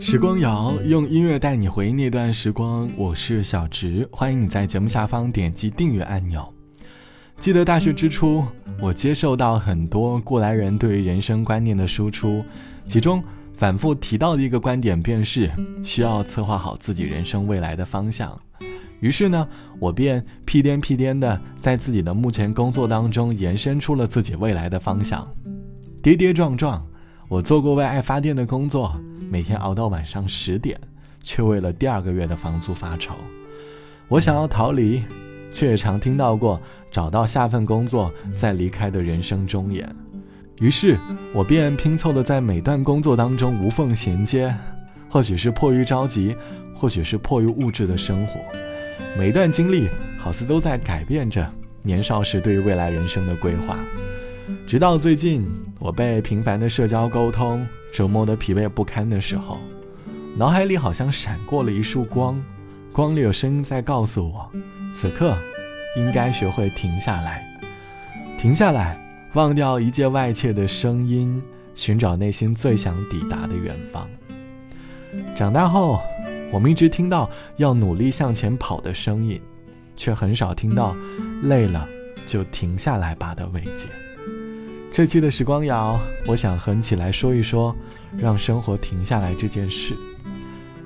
时光谣用音乐带你回忆那段时光，我是小植，欢迎你在节目下方点击订阅按钮。记得大学之初，我接受到很多过来人对于人生观念的输出，其中反复提到的一个观点便是需要策划好自己人生未来的方向。于是呢，我便屁颠屁颠的在自己的目前工作当中延伸出了自己未来的方向。跌跌撞撞，我做过为爱发电的工作，每天熬到晚上十点，却为了第二个月的房租发愁。我想要逃离，却也常听到过找到下份工作再离开的人生忠言。于是，我便拼凑的在每段工作当中无缝衔接，或许是迫于着急，或许是迫于物质的生活。每一段经历好似都在改变着年少时对于未来人生的规划，直到最近，我被频繁的社交沟通折磨得疲惫不堪的时候，脑海里好像闪过了一束光，光里有声音在告诉我，此刻应该学会停下来，停下来，忘掉一切外界的声音，寻找内心最想抵达的远方。长大后。我们一直听到要努力向前跑的声音，却很少听到累了就停下来吧的慰藉。这期的时光谣，我想和你起来说一说，让生活停下来这件事，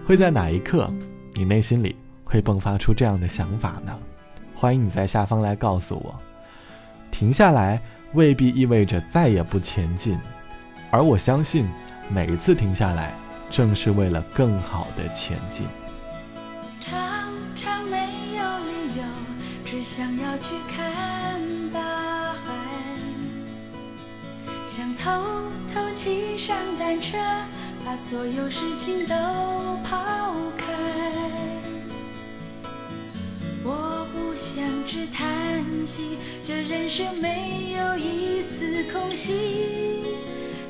会在哪一刻，你内心里会迸发出这样的想法呢？欢迎你在下方来告诉我。停下来未必意味着再也不前进，而我相信每一次停下来。正是为了更好的前进。常常没有理由，只想要去看到，想偷偷骑上单车，把所有事情都抛开。我不想只叹息，这人生没有一丝空隙，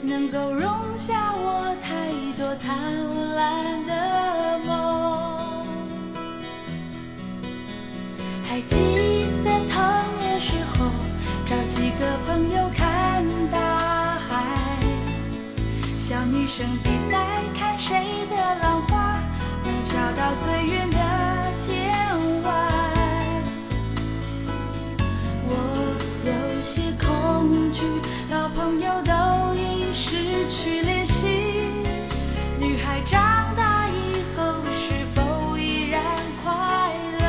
能够容下我太。多灿烂的梦，还记生比赛看谁的浪花能飘到最远的天外。我有些恐惧，老朋友都已失去联系。女孩长大以后是否依然快乐？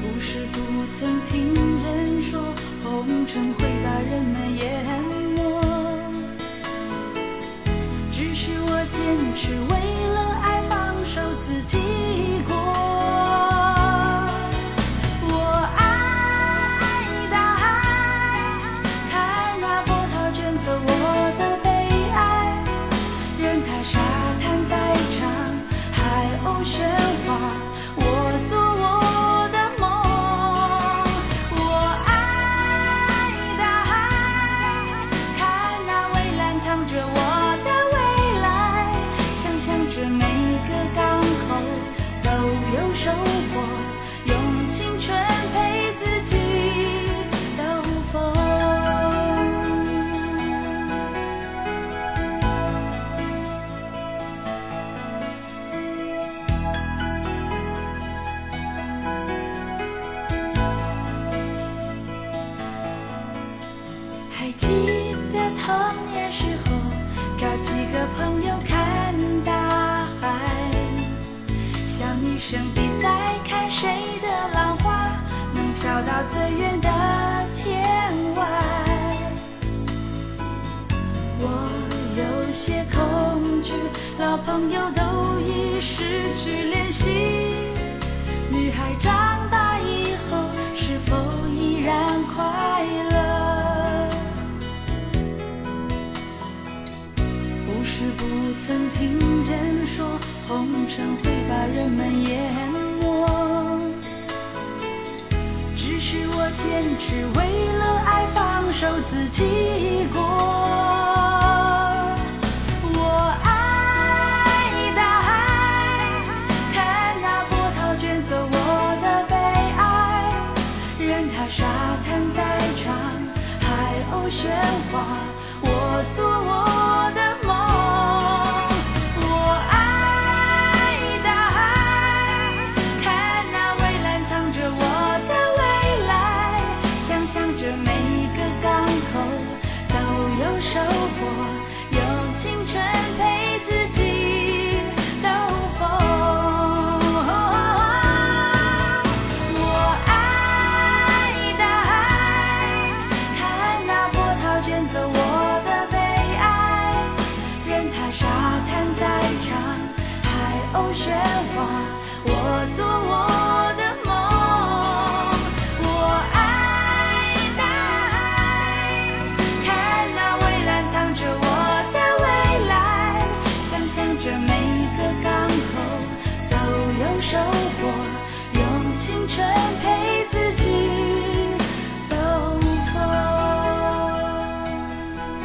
不是不曾听人说，青春会把人们淹没只是我坚持为了爱放手自己过。我爱大海看那波涛卷走我的悲哀。任它沙滩再长海鸥衔生比赛，看谁的浪花能飘到最远的天外。我有些恐惧，老朋友都已失去联系。女孩长大以后，是否依然快乐？不是不曾听人说，红尘是为了爱放手自己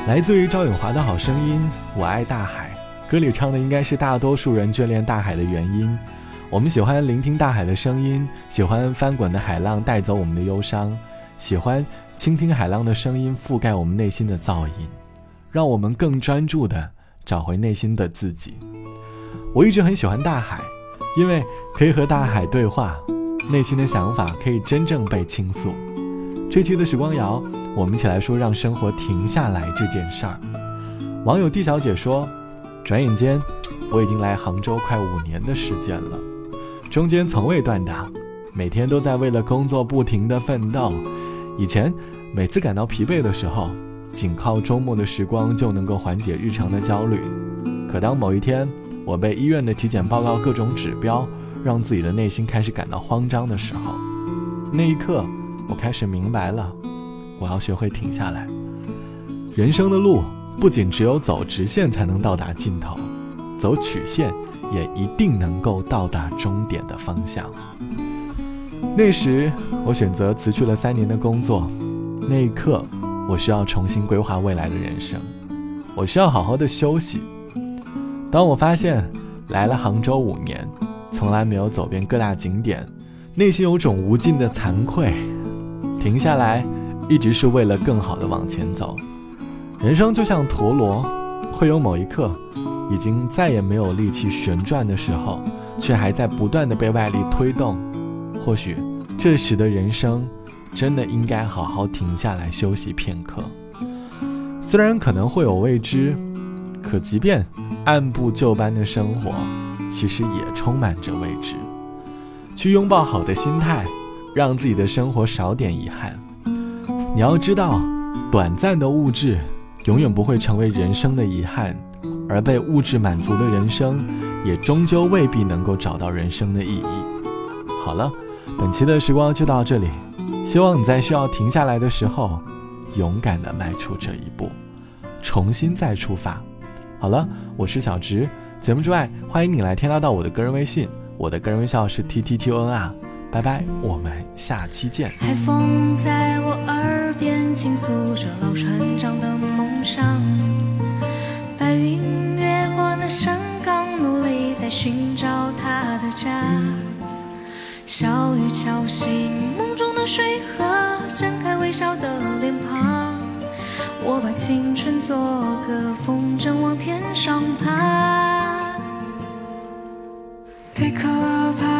来自于赵咏华的好声音，我爱大海。歌里唱的应该是大多数人眷恋大海的原因。我们喜欢聆听大海的声音，喜欢翻滚的海浪带走我们的忧伤，喜欢倾听海浪的声音覆盖我们内心的噪音，让我们更专注的找回内心的自己。我一直很喜欢大海，因为可以和大海对话，内心的想法可以真正被倾诉。这期的时光谣，我们一起来说让生活停下来这件事儿。网友 D 小姐说：“转眼间，我已经来杭州快五年的时间了，中间从未断档，每天都在为了工作不停的奋斗。以前每次感到疲惫的时候，仅靠周末的时光就能够缓解日常的焦虑。可当某一天，我被医院的体检报告各种指标，让自己的内心开始感到慌张的时候，那一刻，我开始明白了，我要学会停下来。人生的路不仅只有走直线才能到达尽头，走曲线也一定能够到达终点的方向。那时，我选择辞去了三年的工作，那一刻，我需要重新规划未来的人生，我需要好好的休息。当我发现来了杭州五年，从来没有走遍各大景点，内心有种无尽的惭愧。停下来，一直是为了更好的往前走。人生就像陀螺，会有某一刻，已经再也没有力气旋转的时候，却还在不断的被外力推动。或许这时的人生，真的应该好好停下来休息片刻。虽然可能会有未知，可即便。按部就班的生活，其实也充满着未知。去拥抱好的心态，让自己的生活少点遗憾。你要知道，短暂的物质永远不会成为人生的遗憾，而被物质满足的人生，也终究未必能够找到人生的意义。好了，本期的时光就到这里。希望你在需要停下来的时候，勇敢地迈出这一步，重新再出发。好了，我是小直。节目之外，欢迎你来添加到我的个人微信，我的个人微笑是 T T T O N 啊。拜拜，我们下期见。海风在我耳边倾诉着老船长的梦想，白云越过那山岗，努力在寻找他的家。小雨敲醒梦中的水河，展开微笑的脸庞。我把青春做个风筝往天上爬，贝壳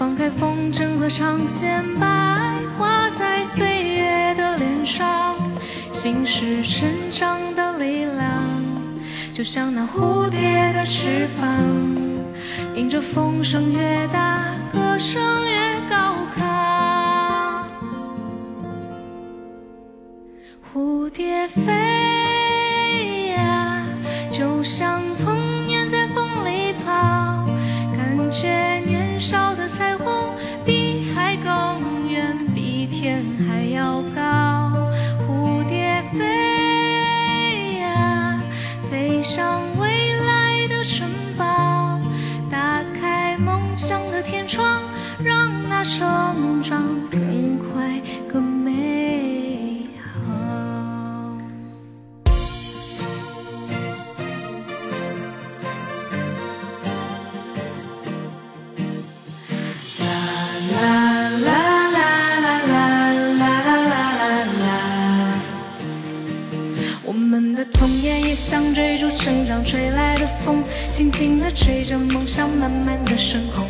放开风筝和长线，把爱画在岁月的脸上。心是成长的力量，就像那蝴蝶的翅膀，迎着风声越大，歌声越高亢。蝴蝶飞呀。就像童年在风里跑，感觉还要高。慢慢的升空。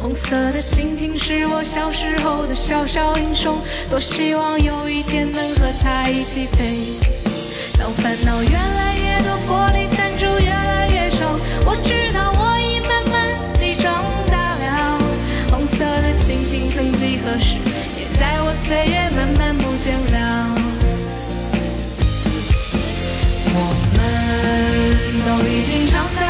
红色的蜻蜓是我小时候的小小英雄，多希望有一天能和它一起飞。当烦恼越来越多，玻璃弹珠越来越少，我知道我已慢慢地长大了。红色的蜻蜓曾几何时，也在我岁月慢慢不见了。我们都已经长大，